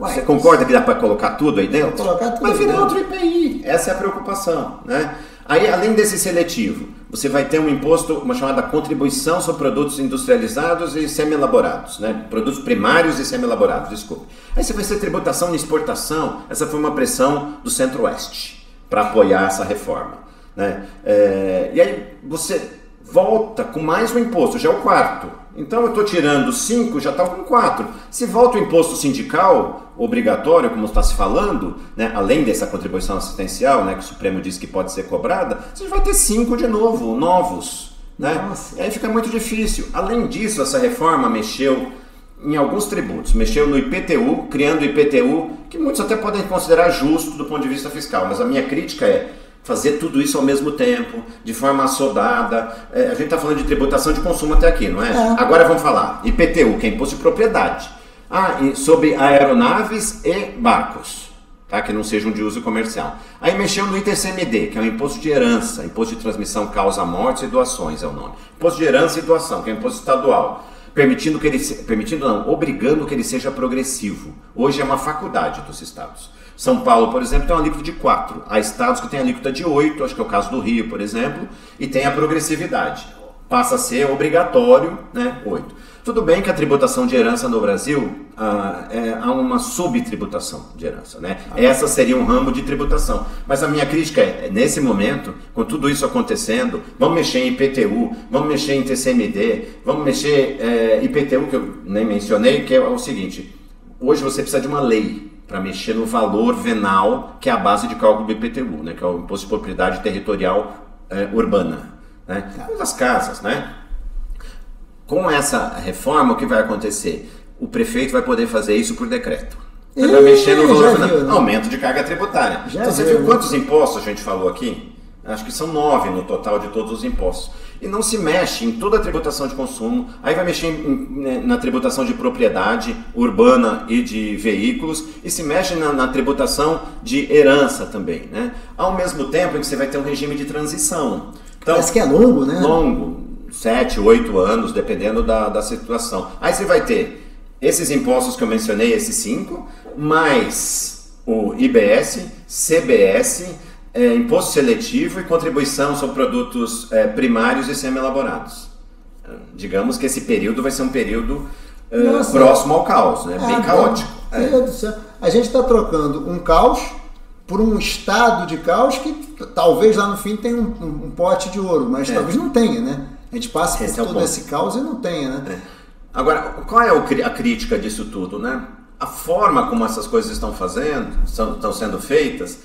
Você concorda que dá para colocar tudo aí dentro? Colocar tudo Vai virar outro IPI. Essa é a preocupação, né? Aí, além desse seletivo, você vai ter um imposto, uma chamada contribuição sobre produtos industrializados e semi-elaborados, né? Produtos primários e semi-elaborados, desculpe. Aí você vai ter tributação de exportação. Essa foi uma pressão do Centro-Oeste para apoiar essa reforma, né? É, e aí você volta com mais um imposto, já é o quarto. Então eu estou tirando cinco, já está com quatro. Se volta o imposto sindical obrigatório, como está se falando, né, além dessa contribuição assistencial, né, que o Supremo diz que pode ser cobrada, você vai ter cinco de novo, novos. Né? Nossa. E aí fica muito difícil. Além disso, essa reforma mexeu em alguns tributos. Mexeu no IPTU, criando o IPTU, que muitos até podem considerar justo do ponto de vista fiscal, mas a minha crítica é fazer tudo isso ao mesmo tempo, de forma assodada. É, a gente está falando de tributação de consumo até aqui, não é? É. Agora vamos falar IPTU, que é imposto de propriedade. Ah, e sobre aeronaves e barcos, tá? que não sejam de uso comercial. Aí mexeu no ITCMD, que é o imposto de herança, imposto de transmissão causa mortes e doações é o nome. Imposto de herança e doação, que é imposto estadual. Permitindo que ele se- permitindo não, obrigando que ele seja progressivo. Hoje é uma faculdade dos estados. São Paulo, por exemplo, tem uma alíquota de 4. Há estados que têm alíquota de 8, acho que é o caso do Rio, por exemplo, e tem a progressividade. Passa a ser obrigatório, né, 8. Tudo bem que a tributação de herança no Brasil ah, é, há uma subtributação de herança, né? Essa seria um ramo de tributação. Mas a minha crítica é, nesse momento, com tudo isso acontecendo, vamos mexer em IPTU, vamos mexer em TCMD, vamos mexer é, IPTU, que eu nem mencionei, que é o seguinte, hoje você precisa de uma lei para mexer no valor venal, que é a base de cálculo do IPTU, né? Que é o Imposto de Propriedade Territorial eh, Urbana, né? Das casas, né? Com essa reforma, o que vai acontecer? O prefeito vai poder fazer isso por decreto. Ele vai mexer no valor venal. viu, né? Aumento de carga tributária. Já então você viu, viu né? quantos impostos a gente falou aqui? Acho que são nove no total de todos os impostos. E não se mexe em toda a tributação de consumo, aí vai mexer em- em- na tributação de propriedade urbana e de veículos, e se mexe na, na tributação de herança também. Né? Ao mesmo tempo em que você vai ter um regime de transição. Então, Parece que é longo, né? longo, sete, oito anos, dependendo da, da situação. Aí você vai ter esses impostos que eu mencionei, esses cinco, mais o IBS, CBS, eh, imposto seletivo e contribuição sobre produtos eh, primários e semi-elaborados. Digamos que esse período vai ser um período Nossa. próximo ao caos, né? bem Ah, caótico. Meu É. Deus do céu. A gente está trocando um caos por um estado de caos que talvez lá no fim tenha um, um- um pote de ouro, mas É. talvez não tenha, né? A gente passa por Esse é todo esse caos e não tenha, né? Agora, qual é a crítica disso tudo, né? A forma como essas coisas estão fazendo, são- estão sendo feitas,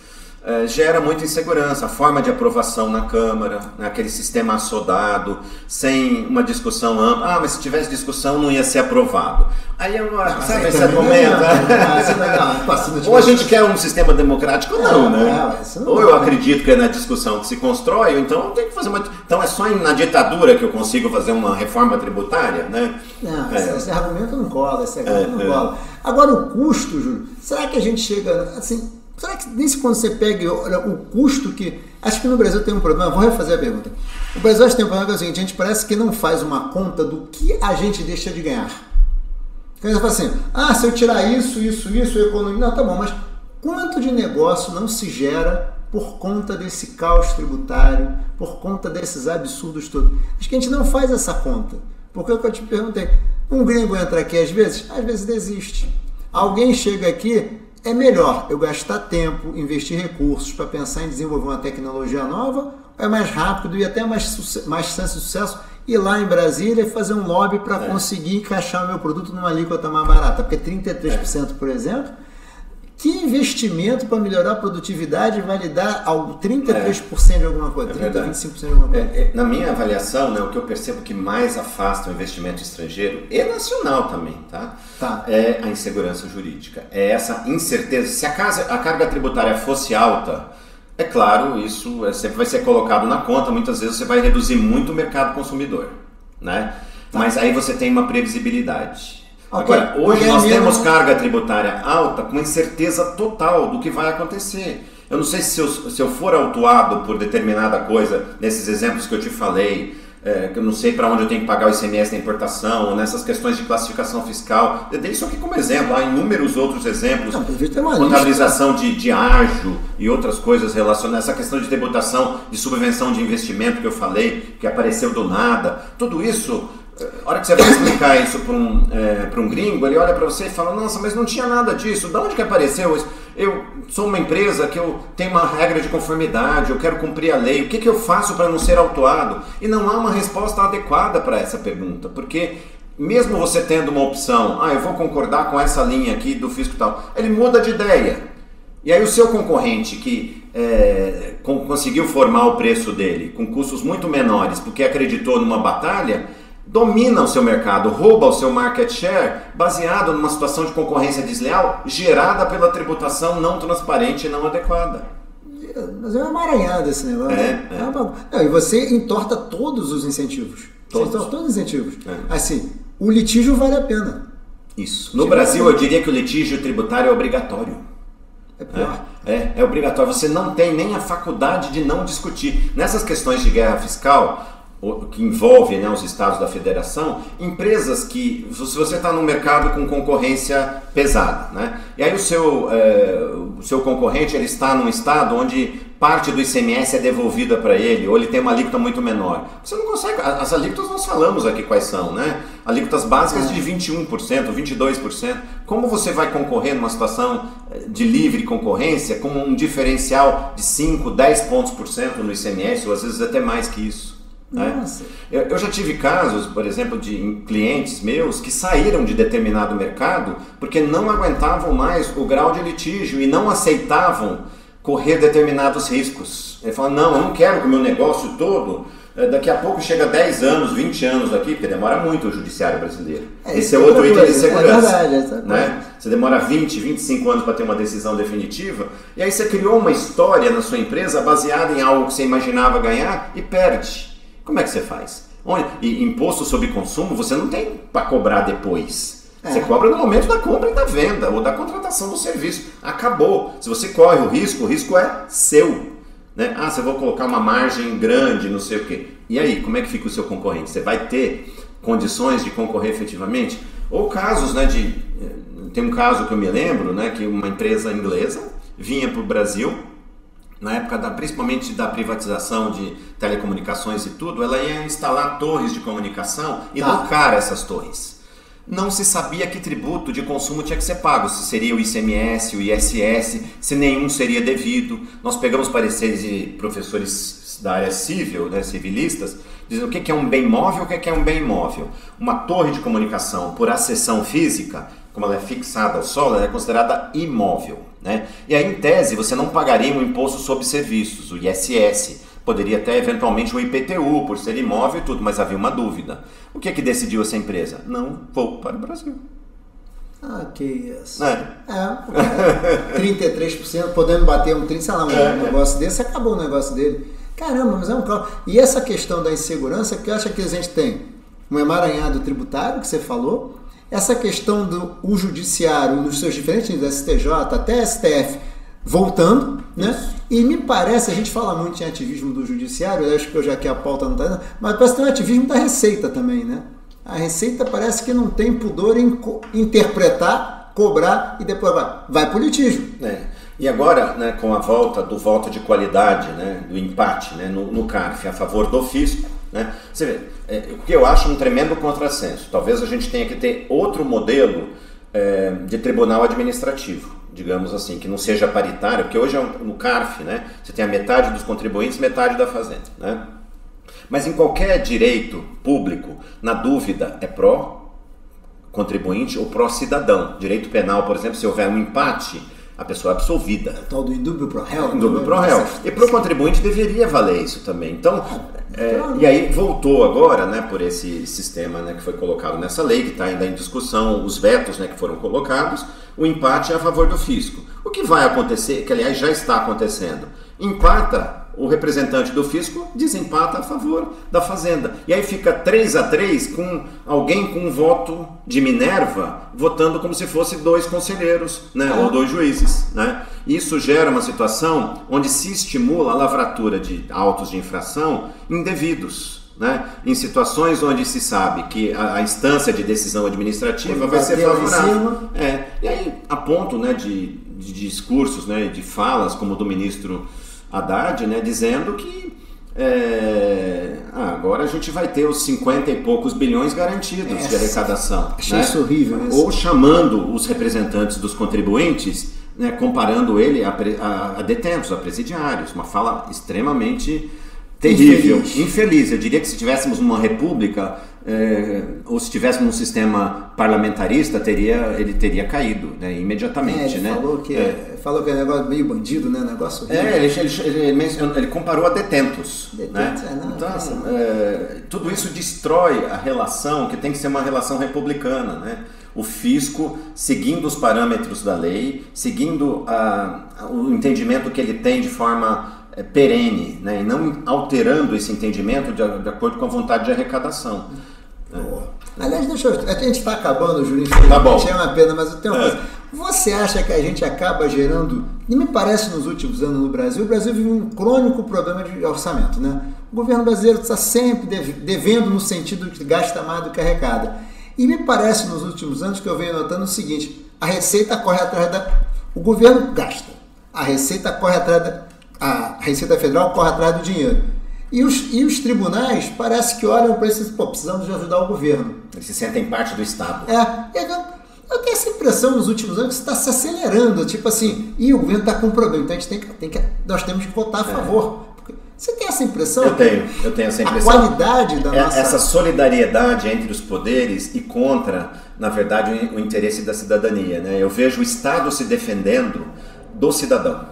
eh, gera muita insegurança. A forma de aprovação na Câmara, né? aquele sistema assodado, sem uma discussão ampla. Ah, mas se tivesse discussão não ia ser aprovado. Aí eu acho, Mas sabe esse não argumento? é, não, não é, não, pô, se não Ou a gente quer um sistema democrático ou não, É, né? é, não ou é. eu acredito que é na discussão que se constrói, ou então tem que fazer uma. Então é só na ditadura que eu consigo fazer uma reforma tributária, né? Não, É. esse, argumento não cola, esse argumento não é. cola. Agora o custo, Júlio, será que a gente chega, assim, será que nesse quando você pega olha o custo que, acho que no Brasil tem um problema, vou refazer a pergunta. O Brasil acho que tem um problema que é o seguinte, a gente parece que não faz uma conta do que a gente deixa de ganhar. Então você fala assim, ah, se eu tirar isso, isso, isso, eu economia, não, tá bom, mas quanto de negócio não se gera por conta desse caos tributário, por conta desses absurdos todos? Acho que a gente não faz essa conta. Porque é o que eu te perguntei, um gringo entra aqui às vezes, às vezes desiste. Alguém chega aqui, é melhor eu gastar tempo, investir recursos para pensar em desenvolver uma tecnologia nova, ou é mais rápido e até mais, mais chance de sucesso ir lá em Brasília e fazer um lobby para conseguir encaixar o meu produto numa alíquota mais barata. Porque 33%, por exemplo, Que investimento para melhorar a produtividade vai lhe dar algo 33% é. de alguma coisa, é 30, 25% de alguma coisa? É, é, na minha avaliação, né, o que eu percebo que mais afasta o investimento estrangeiro e nacional também, tá? tá? É a insegurança jurídica. É essa incerteza. Se a, casa, a carga tributária fosse alta, é claro, isso é, sempre vai ser colocado na conta, muitas vezes você vai reduzir muito o mercado consumidor, né? Tá. Mas aí você tem uma previsibilidade. Agora, hoje nós temos carga tributária alta com incerteza total do que vai acontecer. Eu não sei se eu, se eu for autuado por determinada coisa, nesses exemplos que eu te falei, é, que eu não sei para onde eu tenho que pagar o ICMS da importação, ou nessas questões de classificação fiscal. Eu dei isso aqui como exemplo, há inúmeros outros exemplos. Não, contabilização de, de ágio e outras coisas relacionadas, essa questão de tributação de subvenção de investimento que eu falei, que apareceu do nada. Tudo isso a hora que você vai explicar isso para um, é, um gringo, ele olha para você e fala: Nossa, mas não tinha nada disso, de onde que apareceu isso? Eu sou uma empresa que eu tenho uma regra de conformidade, eu quero cumprir a lei, o que, que eu faço para não ser autuado? E não há uma resposta adequada para essa pergunta, porque mesmo você tendo uma opção, ah, eu vou concordar com essa linha aqui do fisco tal, ele muda de ideia. E aí o seu concorrente que é, conseguiu formar o preço dele com custos muito menores porque acreditou numa batalha domina o seu mercado, rouba o seu market share baseado numa situação de concorrência desleal gerada pela tributação não transparente e não adequada. Mas é uma emaranhada esse negócio. É, é. Não, e você entorta todos os incentivos. Todos. Você entorta todos os incentivos. É. Assim, o litígio vale a pena. Isso. No Brasil, eu diria que o litígio tributário é obrigatório. É pior. É, é, é obrigatório. Você não tem nem a faculdade de não discutir. Nessas questões de guerra fiscal, que envolve né, os estados da federação, empresas que, se você está no mercado com concorrência pesada, né, e aí o seu, é, o seu concorrente ele está num estado onde parte do ICMS é devolvida para ele, ou ele tem uma alíquota muito menor. Você não consegue, as alíquotas nós falamos aqui quais são, né? Alíquotas básicas de 21%, 22%. Como você vai concorrer numa situação eh, de livre concorrência com um diferencial de 5, 10 pontos por cento no ICMS, ou às vezes até mais que isso? Né? Eu, já tive casos, por exemplo, de clientes meus que saíram de determinado mercado porque não aguentavam mais o grau de litígio e não aceitavam correr determinados riscos. Ele fala: Não, eu não quero que o meu negócio todo. Eh, daqui a pouco chega 10 anos, 20 anos aqui, porque demora muito o judiciário brasileiro. É, Esse é outro item de segurança. É verdade, né? Você demora 20, 25 anos para ter uma decisão definitiva, e aí você criou uma história na sua empresa baseada em algo que você imaginava ganhar e perde. Como é que você faz? E imposto sobre consumo você não tem para cobrar depois. É. Você cobra no momento da compra e da venda ou da contratação do serviço. Acabou. Se você corre o risco, o risco é seu. Né? Ah, você vai colocar uma margem grande, não sei o quê. E aí, como é que fica o seu concorrente? Você vai ter condições de concorrer efetivamente? Ou casos, né, de... Eh, tem um caso que eu me lembro, né, que uma empresa inglesa vinha para o Brasil na época da, principalmente da privatização de telecomunicações e tudo, ela ia instalar torres de comunicação e tá. locar essas torres. Não se sabia que tributo de consumo tinha que ser pago, se seria o ICMS, o ISS, se nenhum seria devido. Nós pegamos pareceres de professores da área civil, né, civilistas, dizendo o que é um bem móvel e o que é um bem imóvel. Uma torre de comunicação por acessão física, como ela é fixada ao solo, ela é considerada imóvel. Né? E aí, em tese, você não pagaria um imposto sobre serviços, o ISS. Poderia até eventualmente o IPTU, por ser imóvel e tudo, mas havia uma dúvida. O que é que decidiu essa empresa? Não vou para o Brasil. Ah, que isso. É. é 33%, podendo bater um 30%, sei lá, um é, negócio desse, acabou o negócio dele. Caramba, mas é um carro. E essa questão da insegurança, que eu acho que a gente tem um emaranhado tributário, que você falou, essa questão do o judiciário nos seus diferentes níveis, STJ até STF, voltando, né? E me parece, a gente fala muito em ativismo do judiciário, eu acho que eu já que a pauta não está mas parece que tem um ativismo da Receita também, né? A Receita parece que não tem pudor em interpretar, cobrar e depois vai, vai para o litígio. É. E agora, né, com a volta do voto de qualidade, né, do empate né, no, no CARF a favor do fisco, né? Você vê, é, o que eu acho um tremendo contrassenso. Talvez a gente tenha que ter outro modelo é, de tribunal administrativo, digamos assim, que não seja paritário, porque hoje é um, no CARF, né, você tem a metade dos contribuintes, metade da fazenda. Né? Mas em qualquer direito público, na dúvida, é pró contribuinte ou pró cidadão. Direito penal, por exemplo, se houver um empate, a pessoa é absolvida. É tal do indúbio pro réu. Indúbio pro réu. E para o contribuinte deveria valer isso também. Então, é, e aí voltou agora, né, por esse sistema né, que foi colocado nessa lei, que está ainda em discussão, os vetos né, que foram colocados, o empate é a favor do fisco. O que vai acontecer, que aliás já está acontecendo, empata o representante do fisco desempata a favor da fazenda. E aí fica 3 a 3 com alguém com um voto de Minerva votando como se fosse dois conselheiros, né, ou dois juízes, né? Isso gera uma situação onde se estimula a lavratura de autos de infração indevidos. Né? Em situações onde se sabe que a, a instância de decisão administrativa vai ser favorável. É, e aí, a ponto né, de, de discursos, né, de falas, como o do ministro Haddad, né, dizendo que é, ah, agora a gente vai ter os 50 e poucos bilhões garantidos Essa, de arrecadação. Achei né? isso horrível. Né? Ou chamando os representantes dos contribuintes, né, comparando ele a, a, a detentos, a presidiários. Uma fala extremamente terrível, infeliz. infeliz. Eu diria que se tivéssemos uma república é, ou se tivéssemos um sistema parlamentarista, teria, ele teria caído né, imediatamente. É, ele né? falou, que, é. falou que é um negócio meio bandido, né? negócio É, ele, ele, ele, ele, comparou a detentos. detentos né? É, não, então, assim, é, tudo isso destrói a relação, que tem que ser uma relação republicana. Né? O fisco seguindo os parâmetros da lei, seguindo a, o entendimento que ele tem de forma é, perene, né? e não alterando esse entendimento de, de, acordo com a vontade de arrecadação. É. Aliás, deixa eu, a gente está acabando, Júlio, tá bom. é uma pena, mas eu tenho uma é. coisa. Você acha que a gente acaba gerando, e me parece nos últimos anos no Brasil, o Brasil vive um crônico problema de orçamento, né? O governo brasileiro está sempre devendo no sentido de gasta mais do que arrecada. E me parece nos últimos anos que eu venho notando o seguinte: a receita corre atrás da. O governo gasta, a receita corre atrás da a Receita Federal corre atrás do dinheiro. E os, e os tribunais parece que olham para isso pô, precisamos de ajudar o governo. Eles se sentem parte do Estado. É, eu, tenho essa impressão nos últimos anos que está se acelerando, tipo assim, e o governo está com um problema, então a gente tem que, tem que, nós temos que votar a é. favor. Você tem essa impressão? Eu tenho, eu tenho essa impressão. A qualidade da é, nossa... Essa solidariedade entre os poderes e contra, na verdade, o interesse da cidadania. Né? Eu vejo o Estado se defendendo do cidadão.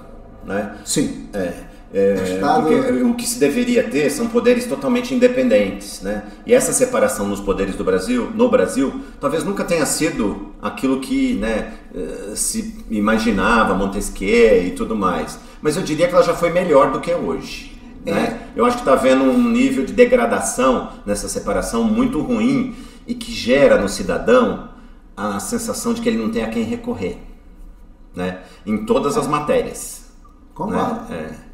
Né? Sim. É, é, Estado... o que se deveria ter são poderes totalmente independentes, né? E essa separação nos poderes do Brasil, no Brasil, talvez nunca tenha sido aquilo que, né, eh, se imaginava Montesquieu e tudo mais. Mas eu diria que ela já foi melhor do que é hoje. É. Né? Eu acho que está havendo um nível de degradação nessa separação muito ruim e que gera no cidadão a sensação de que ele não tem a quem recorrer, né? Em todas as matérias. Concordo. Né? É.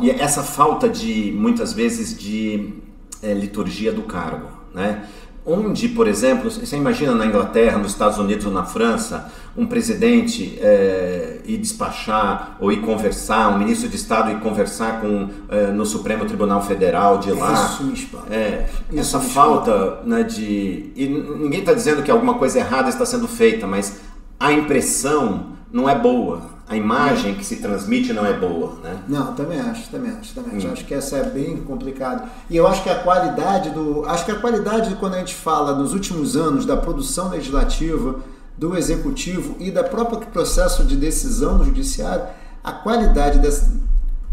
E essa falta de, muitas vezes, de é, liturgia do cargo, né? Onde, por exemplo, você imagina na Inglaterra, nos Estados Unidos ou na França, um presidente é, ir despachar ou ir conversar, um ministro de Estado ir conversar com, é, no Supremo Tribunal Federal de lá. Isso, é, Isso essa falta né, de. E ninguém está dizendo que alguma coisa errada está sendo feita, mas a impressão não é boa a imagem que se transmite não é boa, né? Não, também acho, também acho, também acho. Hum. Acho que essa é bem complicado. E eu acho que a qualidade do, acho que a qualidade quando a gente fala nos últimos anos da produção legislativa, do executivo e da própria processo de decisão no judiciário, a qualidade dessa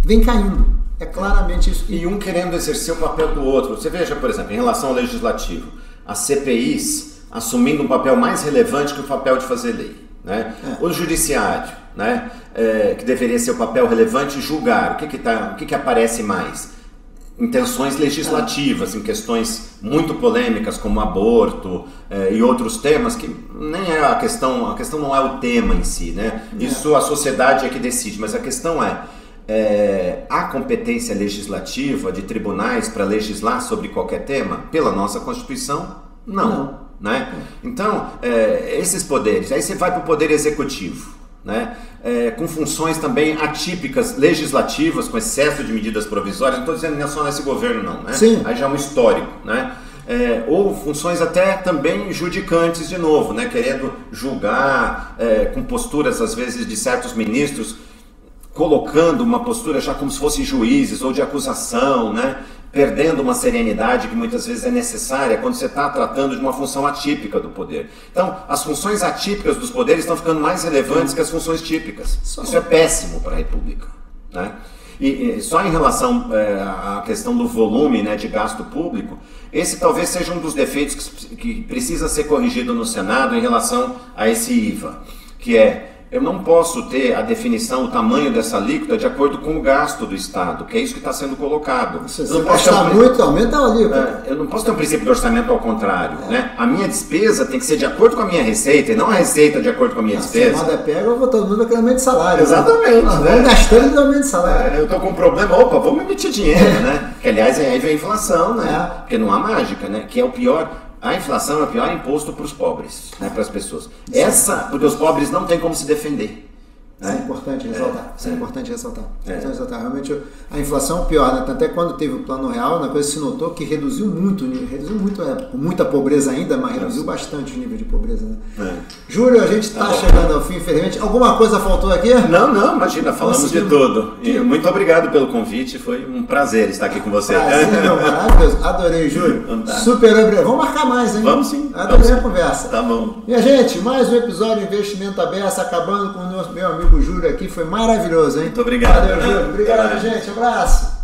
vem caindo. É claramente isso. E um querendo exercer o papel do outro. Você veja, por exemplo, em relação ao legislativo, as CPIs assumindo um papel mais relevante que o papel de fazer lei. Né? É. O judiciário né? É, que deveria ser o papel relevante, julgar. O que, que, tá, o que, que aparece mais? Intenções legislativas, em questões muito polêmicas como aborto é, e outros temas que nem é a questão, a questão não é o tema em si, né? Isso a sociedade é que decide, mas a questão é, é há competência legislativa de tribunais para legislar sobre qualquer tema? Pela nossa Constituição, não. não. Né? Então, é, esses poderes, aí você vai para o poder executivo né? É, com funções também atípicas legislativas, com excesso de medidas provisórias. Não estou dizendo não é só nesse governo, não. Né? Sim. Aí já é um histórico. Né? É, ou funções até também judicantes de novo, né? querendo julgar é, com posturas às vezes de certos ministros colocando uma postura já como se fossem juízes ou de acusação, né? Perdendo uma serenidade que muitas vezes é necessária quando você está tratando de uma função atípica do poder. Então, as funções atípicas dos poderes estão ficando mais relevantes que as funções típicas. Isso é péssimo para a República. Né? E, e, só em relação é, à questão do volume né, de gasto público, esse talvez seja um dos defeitos que, que precisa ser corrigido no Senado em relação a esse IVA, que é eu não posso ter a definição, o tamanho dessa alíquota de acordo com o gasto do Estado, que é isso que está sendo colocado. Você gastar um... muito, aumenta a alíquota. É, eu não posso ter um princípio de orçamento ao contrário. É. Né? A minha despesa tem que ser de acordo com a minha receita e não a receita de acordo com a minha despesa. Se a pega, eu vou todo mundo aquele aumento de salário. Né? Exatamente. Né? Vamos gastando de aumento de salário. É, eu estou com um problema, opa, vamos emitir dinheiro, né? Que aliás aí vem a inflação, né? É. Porque não há mágica, né? Que é o pior. A inflação é o pior imposto para os pobres, né, para as pessoas. Essa, porque os pobres não têm como se defender. Isso é, é importante ressaltar. É, Isso é, é importante ressaltar. É. ressaltar. Realmente a inflação pior, né? Até quando teve o plano real, na coisa se notou que reduziu muito, reduziu muito, é, muita pobreza ainda, mas reduziu bastante o nível de pobreza. Né? É. Júlio, a gente está tá chegando ao fim, infelizmente. Alguma coisa faltou aqui? Não, não, imagina, falamos de tudo. E muito obrigado pelo convite, foi um prazer estar aqui com você. Prazer, meu, maravilhoso. Adorei, Júlio. Super obrigado. Vamos marcar mais, hein? Vamos sim. Adorei Vamos a conversa. Tá bom. Minha gente, mais um episódio de Investimento Aberto, acabando com o meu amigo Júlio aqui. Foi maravilhoso, hein? Muito obrigado. Valeu, Júlio. Obrigado, gente. Abraço.